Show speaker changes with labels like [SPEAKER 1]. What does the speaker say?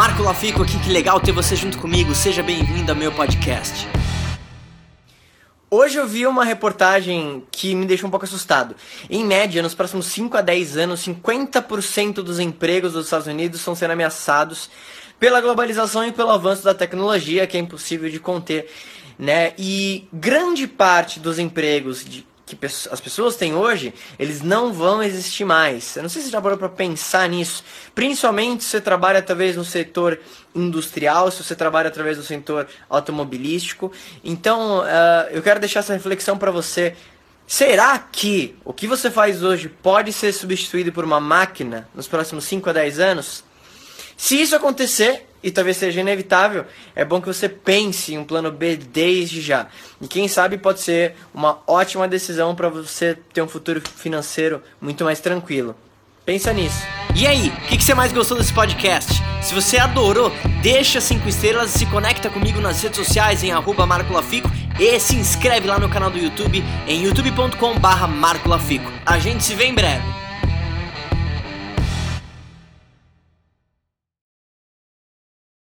[SPEAKER 1] Marco Lafico aqui, que legal ter você junto comigo. Seja bem-vindo ao meu podcast. Hoje eu vi uma reportagem que me deixou um pouco assustado. Em média, nos próximos 5 a 10 anos, 50% dos empregos dos Estados Unidos estão sendo ameaçados pela globalização e pelo avanço da tecnologia, que é impossível de conter. Né? E grande parte dos empregos de que as pessoas têm hoje, eles não vão existir mais. Eu não sei se você já parou para pensar nisso. Principalmente se você trabalha talvez no setor industrial, se você trabalha através do setor automobilístico. Então, uh, eu quero deixar essa reflexão para você. Será que o que você faz hoje pode ser substituído por uma máquina nos próximos 5 a 10 anos? Se isso acontecer, e talvez seja inevitável, é bom que você pense em um plano B desde já. E quem sabe pode ser uma ótima decisão para você ter um futuro financeiro muito mais tranquilo. Pensa nisso.
[SPEAKER 2] E aí, o que, que, você mais gostou desse podcast? Se você adorou, deixa 5 estrelas e se conecta comigo nas redes sociais em arroba Marco Lafico e se inscreve lá no canal do YouTube em youtube.com barra Marco Lafico. A gente se vê em breve.